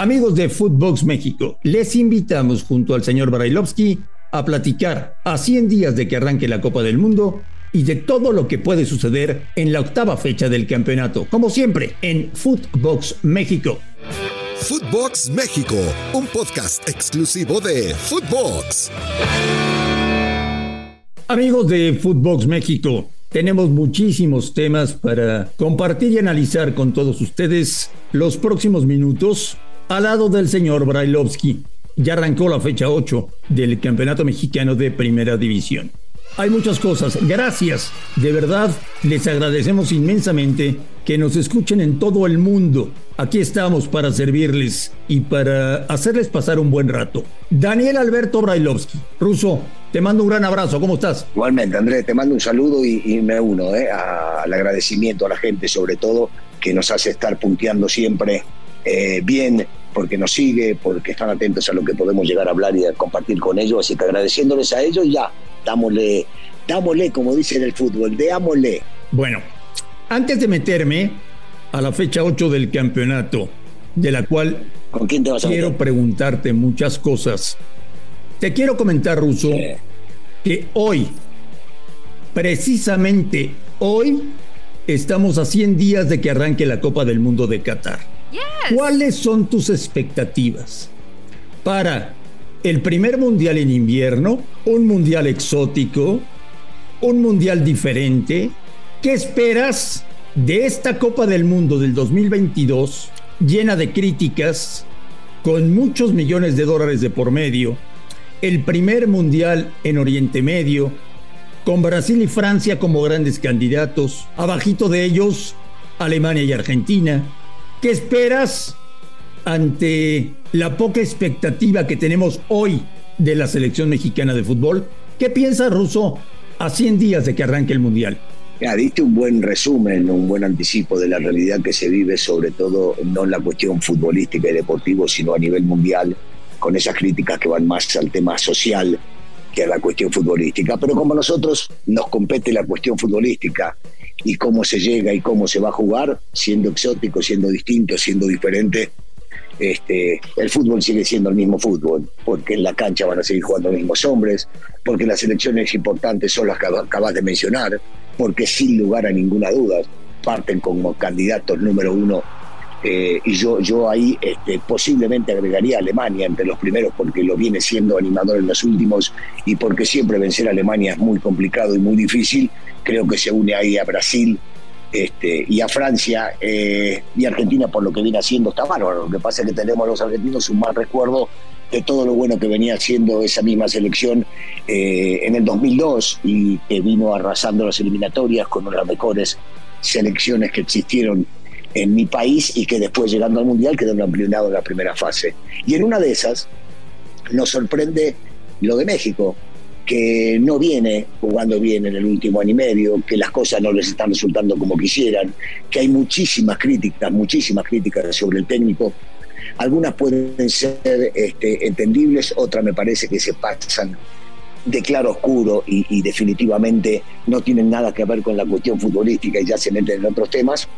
Amigos de Footbox México, les invitamos junto al señor Brailovsky a platicar a 100 días de que arranque la Copa del Mundo y de todo lo que puede suceder en la octava fecha del campeonato, como siempre en Footbox México. Footbox México, un podcast exclusivo de Footbox. Amigos de Footbox México, tenemos muchísimos temas para compartir y analizar con todos ustedes los próximos minutos al lado del señor Brailovsky. Ya arrancó la fecha 8 del Campeonato Mexicano de Primera División. Hay muchas cosas. Gracias. De verdad, les agradecemos inmensamente que nos escuchen en todo el mundo. Aquí estamos para servirles y para hacerles pasar un buen rato. Daniel Alberto Brailovsky. Ruso, te mando un gran abrazo. ¿Cómo estás? Igualmente, Andrés, te mando un saludo y, me uno eh, al agradecimiento a la gente, sobre todo, que nos hace estar punteando siempre eh, bien porque nos sigue, porque están atentos a lo que podemos llegar a hablar y a compartir con ellos. Así que agradeciéndoles a ellos, ya, dámosle, dámosle, como dicen el fútbol, démosle. Bueno, antes de meterme a la fecha 8 del campeonato, de la cual ¿Con quién te vas a quiero preguntarte muchas cosas. Te quiero comentar, Ruso, que hoy, precisamente hoy, estamos a 100 días de que arranque la Copa del Mundo de Qatar. ¿Cuáles son tus expectativas para el primer mundial en invierno, un mundial exótico, un mundial diferente? ¿Qué esperas de esta Copa del Mundo del 2022 llena de críticas, con muchos millones de dólares de por medio? El primer mundial en Oriente Medio, con Brasil y Francia como grandes candidatos, abajito de ellos Alemania y Argentina, ¿Qué esperas ante la poca expectativa que tenemos hoy de la selección mexicana de fútbol? ¿Qué piensa Russo a 100 días de que arranque el Mundial? Ya, diste un buen resumen, un buen anticipo de la realidad que se vive, sobre todo no en la cuestión futbolística y deportiva, sino a nivel mundial, con esas críticas que van más al tema social que a la cuestión futbolística. Pero como a nosotros nos compete la cuestión futbolística y cómo se llega y cómo se va a jugar, siendo exótico, siendo distinto, siendo diferente, este, el fútbol sigue siendo el mismo fútbol, porque en la cancha van a seguir jugando los mismos hombres, porque las elecciones importantes son las que acabas de mencionar, porque sin lugar a ninguna duda parten como candidatos número uno. Eh, y yo, yo ahí este, posiblemente agregaría a Alemania entre los primeros porque lo viene siendo animador en los últimos y porque siempre vencer a Alemania es muy complicado y muy difícil creo que se une ahí a Brasil este, y a Francia eh, y Argentina por lo que viene haciendo está bárbaro. Lo que pasa es que tenemos los argentinos un mal recuerdo de todo lo bueno que venía haciendo esa misma selección eh, en el 2002 y que vino arrasando las eliminatorias con una de las mejores selecciones que existieron en mi país y que después llegando al Mundial quedaron ampliados en la primera fase. Y en una de esas nos sorprende lo de México, que no viene jugando bien en el último año y medio, que las cosas no les están resultando como quisieran, que hay muchísimas críticas, muchísimas críticas sobre el técnico. Algunas pueden ser este, entendibles, otras me parece que se pasan de claro oscuro y, y, definitivamente no tienen nada que ver con la cuestión futbolística y ya se meten en otros temas.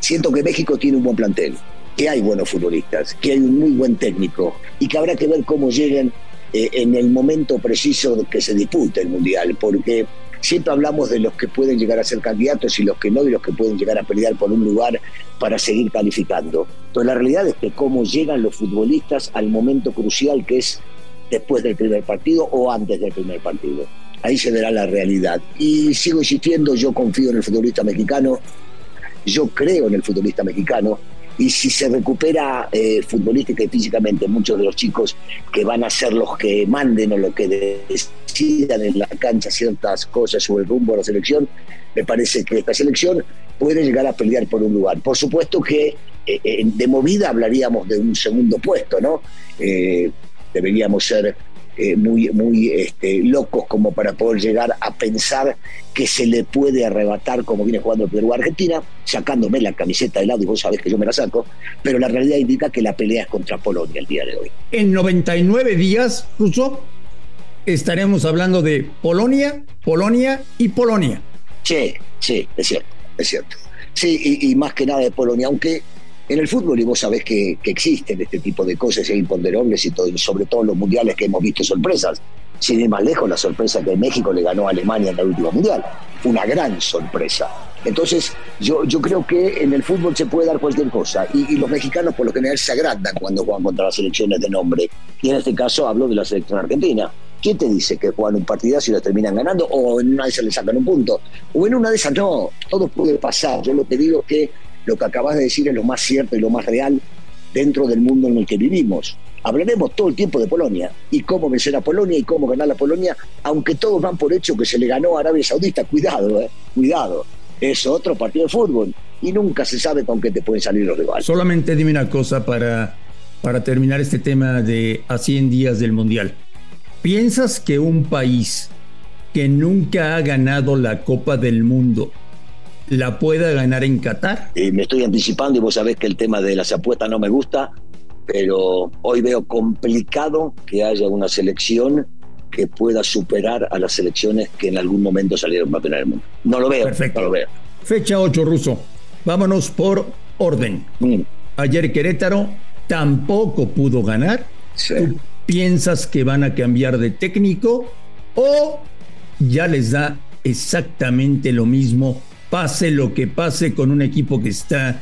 Siento que México tiene un buen plantel, que hay buenos futbolistas, que hay un muy buen técnico y que habrá que ver cómo lleguen eh, en el momento preciso que se dispute el Mundial, porque siempre hablamos de los que pueden llegar a ser candidatos y los que no, y los que pueden llegar a pelear por un lugar para seguir calificando. Pero la realidad es que cómo llegan los futbolistas al momento crucial que es después del primer partido o antes del primer partido. Ahí se verá la realidad. Y sigo insistiendo, yo confío en el futbolista mexicano, yo creo en el futbolista mexicano, y si se recupera eh, futbolística y físicamente muchos de los chicos que van a ser los que manden o los que decidan en la cancha ciertas cosas sobre el rumbo de la selección, me parece que esta selección puede llegar a pelear por un lugar. Por supuesto que eh, eh, de movida hablaríamos de un segundo puesto, ¿no? deberíamos ser eh, muy, muy este, locos como para poder llegar a pensar que se le puede arrebatar como viene jugando el Perú a Argentina, sacándome la camiseta de lado y vos sabés que yo me la saco, pero la realidad indica que la pelea es contra Polonia el día de hoy. En 99 días, Russo, estaremos hablando de Polonia, Polonia y Polonia. Sí, sí, es cierto, es cierto. Sí, y, y más que nada de Polonia, aunque en el fútbol y vos sabés que, existen este tipo de cosas imponderables y todo, sobre todo en los mundiales que hemos visto sorpresas. Sin ir más lejos, la sorpresa que México le ganó a Alemania en el último mundial. Una gran sorpresa. Entonces, yo, yo creo que en el fútbol se puede dar cualquier cosa. Y, los mexicanos, por lo general, se agrandan cuando juegan contra las selecciones de nombre. Y en este caso hablo de la selección argentina. ¿Quién te dice que juegan un partidazo y lo terminan ganando? O en una de esas le sacan un punto. O en una de esas no. Todo puede pasar. Yo lo que digo es que lo que acabas de decir es lo más cierto y lo más real dentro del mundo en el que vivimos. Hablaremos todo el tiempo de Polonia y cómo vencer a Polonia y cómo ganar a Polonia, aunque todos van por hecho que se le ganó a Arabia Saudita. Cuidado, eh, cuidado. Es otro partido de fútbol y nunca se sabe con qué te pueden salir los rivales. Solamente dime una cosa para, para terminar este tema de a 100 días del Mundial. ¿Piensas que un país que nunca ha ganado la Copa del Mundo la pueda ganar en Qatar? Eh, me estoy anticipando y vos sabés que el tema de las apuestas no me gusta, pero hoy veo complicado que haya una selección que pueda superar a las selecciones que en algún momento salieron para tener el mundo. No lo veo, Perfecto. no lo veo. Fecha 8, Ruso. Vámonos por orden. Mm. Ayer Querétaro tampoco pudo ganar. ¿Tú piensas que van a cambiar de técnico o ya les da exactamente lo mismo pase lo que pase con un equipo que está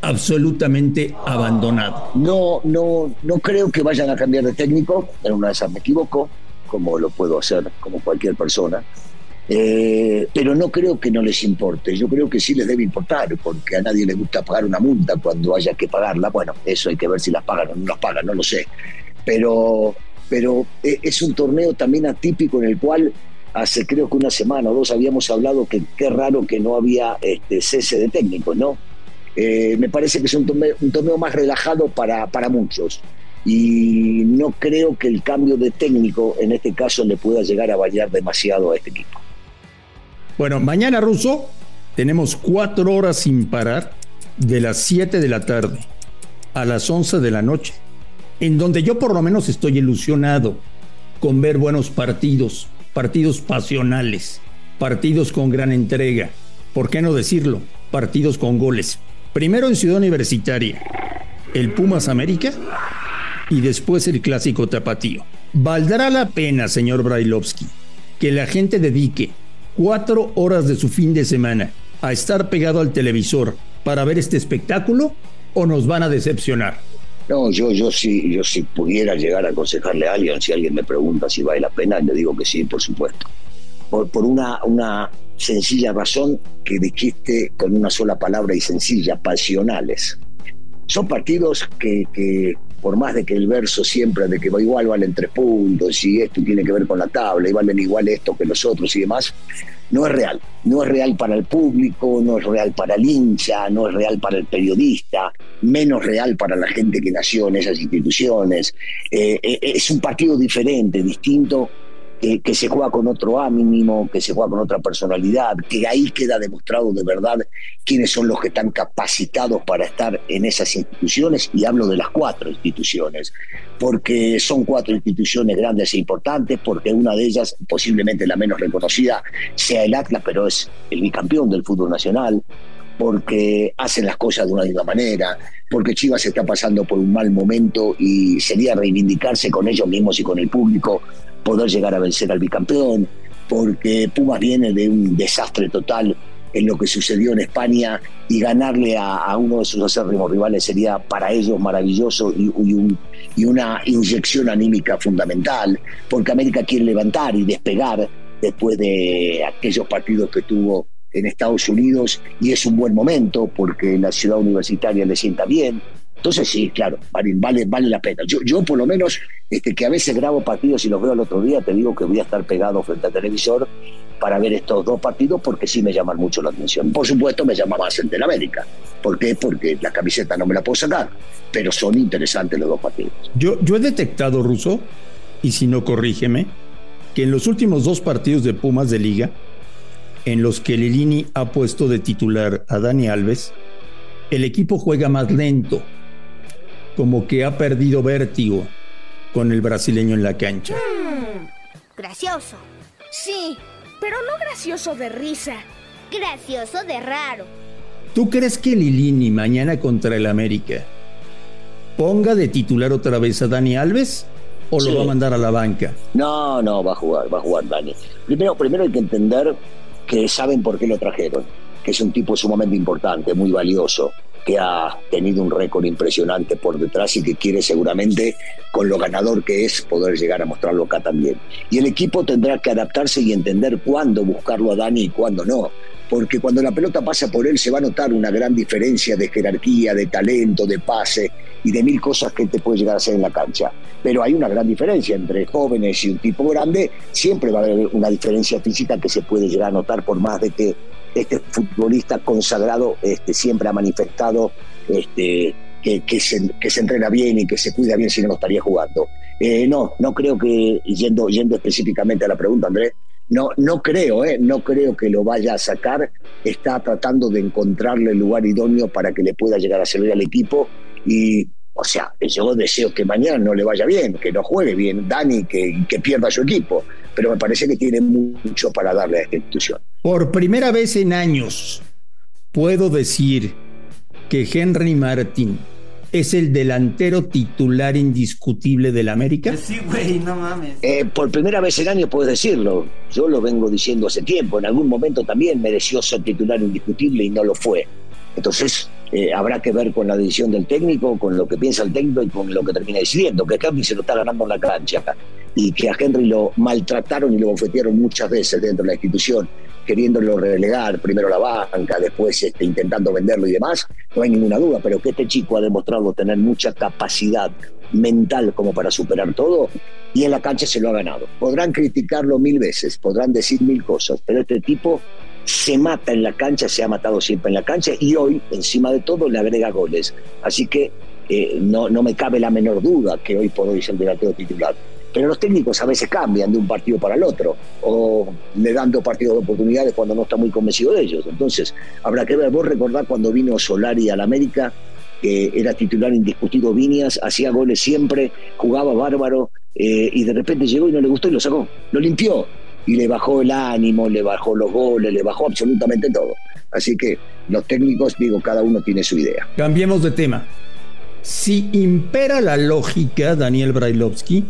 absolutamente abandonado. No, no, no creo que vayan a cambiar de técnico. En una de esas me equivoco, como lo puedo hacer como cualquier persona. Eh, pero no creo que no les importe. Yo creo que sí les debe importar, porque a nadie le gusta pagar una multa cuando haya que pagarla. Bueno, eso hay que ver si las pagan o no las pagan, no lo sé. Pero, pero eh, es un torneo también atípico en el cual hace creo que una semana o dos habíamos hablado que qué raro que no había este, cese de técnicos, ¿no? Eh, me parece que es un torneo, más relajado para, para muchos y no creo que el cambio de técnico en este caso le pueda llegar a variar demasiado a este equipo. Bueno, mañana Russo tenemos cuatro horas sin parar de las 7 de la tarde a las 11 de la noche, en donde yo por lo menos estoy ilusionado con ver buenos partidos, partidos pasionales, partidos con gran entrega, ¿por qué no decirlo? Partidos con goles. Primero en Ciudad Universitaria, el Pumas América y después el clásico tapatío. ¿Valdrá la pena, señor Brailovsky, que la gente dedique cuatro horas de su fin de semana a estar pegado al televisor para ver este espectáculo o nos van a decepcionar? No, yo, yo sí, yo si pudiera llegar a aconsejarle a alguien, si alguien me pregunta si vale la pena, le digo que sí, por supuesto. Por, por una, una sencilla razón que dijiste con una sola palabra y sencilla, pasionales. Son partidos que, que por más de que el verso siempre de que va igual valen tres puntos y esto tiene que ver con la tabla y valen igual esto que los otros y demás, no es real. No es real para el público, no es real para el hincha, no es real para el periodista, menos real para la gente que nació en esas instituciones. Eh, eh, es un partido diferente, distinto que, se juega con otro ánimo, que se juega con otra personalidad, que ahí queda demostrado de verdad quiénes son los que están capacitados para estar en esas instituciones, y hablo de las cuatro instituciones, porque son cuatro instituciones grandes e importantes, porque una de ellas, posiblemente la menos reconocida, sea el Atlas, pero es el bicampeón del fútbol nacional, porque hacen las cosas de una misma manera, porque Chivas está pasando por un mal momento y sería reivindicarse con ellos mismos y con el público poder llegar a vencer al bicampeón, porque Pumas viene de un desastre total en lo que sucedió en España y ganarle a, uno de sus acérrimos rivales sería para ellos maravilloso y, y, una inyección anímica fundamental, porque América quiere levantar y despegar después de aquellos partidos que tuvo en Estados Unidos y es un buen momento porque la ciudad universitaria le sienta bien, entonces sí, claro, vale, la pena. Yo, yo por lo menos, este, que a veces grabo partidos y los veo al otro día, te digo que voy a estar pegado frente al televisor para ver estos dos partidos porque sí me llaman mucho la atención. Por supuesto me llama más el América. ¿Por qué? Porque la camiseta no me la puedo sacar, pero son interesantes los dos partidos. Yo, yo he detectado, Russo, y si no corrígeme, que en los últimos dos partidos de Pumas de Liga, en los que Lilini ha puesto de titular a Dani Alves, el equipo juega más lento, como que ha perdido vértigo con el brasileño en la cancha. Mm, gracioso. Sí, pero no gracioso de risa. Gracioso de raro. ¿Tú crees que Lilini mañana contra el América ponga de titular otra vez a Dani Alves o lo va a mandar a la banca? No, no, va a jugar, va a jugar Dani. Primero, primero hay que entender que saben por qué lo trajeron, que es un tipo sumamente importante, muy valioso, que ha tenido un récord impresionante por detrás y que quiere seguramente, con lo ganador que es, poder llegar a mostrarlo acá también. Y el equipo tendrá que adaptarse y entender cuándo buscarlo a Dani y cuándo no porque cuando la pelota pasa por él se va a notar una gran diferencia de jerarquía, de talento, de pase y de mil cosas que te puede llegar a hacer en la cancha. Pero hay una gran diferencia entre jóvenes y un tipo grande, siempre va a haber una diferencia física que se puede llegar a notar por más de que este futbolista consagrado este, siempre ha manifestado este, que, se, entrena bien y que se cuida bien si no, no estaría jugando. Eh, no, no creo que, yendo, yendo específicamente a la pregunta, Andrés, no, no creo, eh, no creo que lo vaya a sacar. Está tratando de encontrarle el lugar idóneo para que le pueda llegar a servir al equipo. Y, o sea, yo deseo que mañana no le vaya bien, que no juegue bien Dani, que, que pierda su equipo. Pero me parece que tiene mucho para darle a esta institución. Por primera vez en años, puedo decir que Henry Martin es el delantero titular indiscutible del América? Sí, güey, no mames. Eh, por primera vez en años puedes decirlo. Yo lo vengo diciendo hace tiempo. En algún momento también mereció ser titular indiscutible y no lo fue. Entonces, eh, habrá que ver con la decisión del técnico, con lo que piensa el técnico y con lo que termina decidiendo, que Henry se lo está ganando en la cancha y que a Henry lo maltrataron y lo bofetearon muchas veces dentro de la institución queriéndolo relegar, primero la banca, después este, intentando venderlo y demás, no hay ninguna duda, pero que este chico ha demostrado tener mucha capacidad mental como para superar todo y en la cancha se lo ha ganado. Podrán criticarlo mil veces, podrán decir mil cosas, pero este tipo se mata en la cancha, se ha matado siempre en la cancha y hoy, encima de todo, le agrega goles. Así que eh, no, no me cabe la menor duda que hoy por hoy es el delantero titular pero los técnicos a veces cambian de un partido para el otro o le dan dos partidos de oportunidades cuando no está muy convencido de ellos. Entonces, habrá que ver, vos recordar cuando vino Solari al América, que era titular indiscutido Viñas, hacía goles siempre, jugaba bárbaro eh, y de repente llegó y no le gustó y lo sacó, lo limpió y le bajó el ánimo, le bajó los goles, le bajó absolutamente todo. Así que los técnicos, digo, cada uno tiene su idea. Cambiemos de tema. Si impera la lógica, Daniel Brailovsky,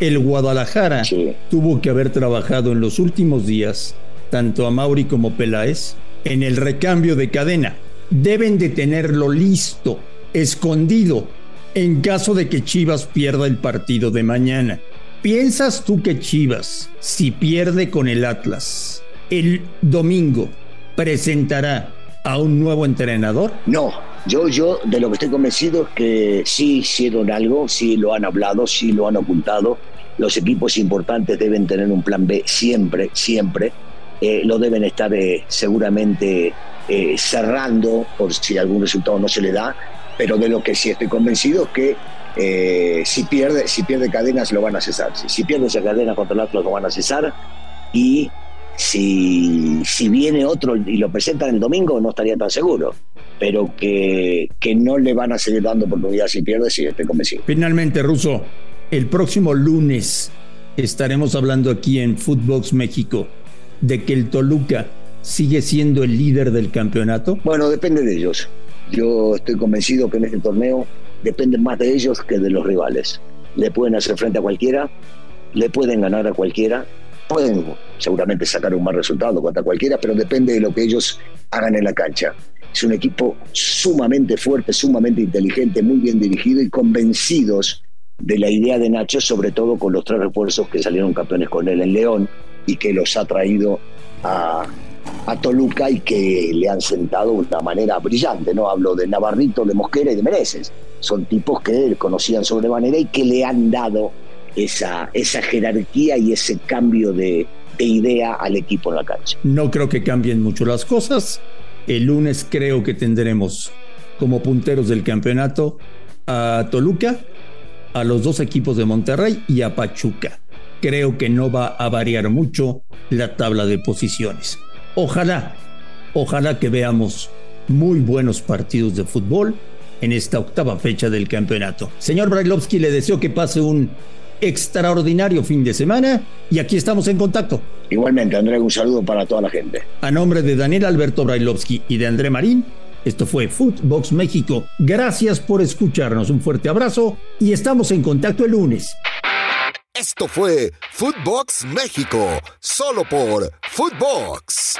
el Guadalajara tuvo que haber trabajado en los últimos días, tanto a Mauri como Peláez, en el recambio de cadena. Deben de tenerlo listo, escondido, en caso de que Chivas pierda el partido de mañana. ¿Piensas tú que Chivas, si pierde con el Atlas, el domingo presentará a un nuevo entrenador? No, yo, yo de lo que estoy convencido es que sí hicieron algo, sí lo han hablado, sí lo han ocultado. Los equipos importantes deben tener un plan B siempre, siempre. Eh, lo deben estar eh, seguramente eh, cerrando por si algún resultado no se le da, pero de lo que sí estoy convencido es que si, pierde, si pierde cadenas lo van a cesar. Si, pierde esa cadena contra el Atlas lo van a cesar y si, si viene otro y lo presentan el domingo no estaría tan seguro pero que, que no le van a seguir dando oportunidad si pierde, si estoy convencido. Finalmente, Russo, el próximo lunes estaremos hablando aquí en Footbox México de que el Toluca sigue siendo el líder del campeonato. Bueno, depende de ellos. Yo estoy convencido que en este torneo depende más de ellos que de los rivales. Le pueden hacer frente a cualquiera, le pueden ganar a cualquiera, pueden seguramente sacar un mal resultado contra cualquiera, pero depende de lo que ellos hagan en la cancha. Es un equipo sumamente fuerte, sumamente inteligente, muy bien dirigido y convencidos de la idea de Nacho, sobre todo con los tres refuerzos que salieron campeones con él en León y que los ha traído a, Toluca y que le han sentado de una manera brillante. No hablo de Navarrito, de Mosquera y de Mereces. Son tipos que él conocían sobremanera y que le han dado esa, esa jerarquía y ese cambio de, de idea al equipo en la cancha. No creo que cambien mucho las cosas. El lunes creo que tendremos como punteros del campeonato a Toluca, a los dos equipos de Monterrey y a Pachuca. Creo que no va a variar mucho la tabla de posiciones. Ojalá, ojalá que veamos muy buenos partidos de fútbol en esta octava fecha del campeonato. Señor Brailovsky, le deseo que pase un extraordinario fin de semana y aquí estamos en contacto. Igualmente, André, un saludo para toda la gente. A nombre de Daniel Alberto Brailovsky y de André Marín, Esto fue Footbox México. Gracias por escucharnos. Un fuerte abrazo y estamos en contacto el lunes. Esto fue Footbox México, solo por Footbox.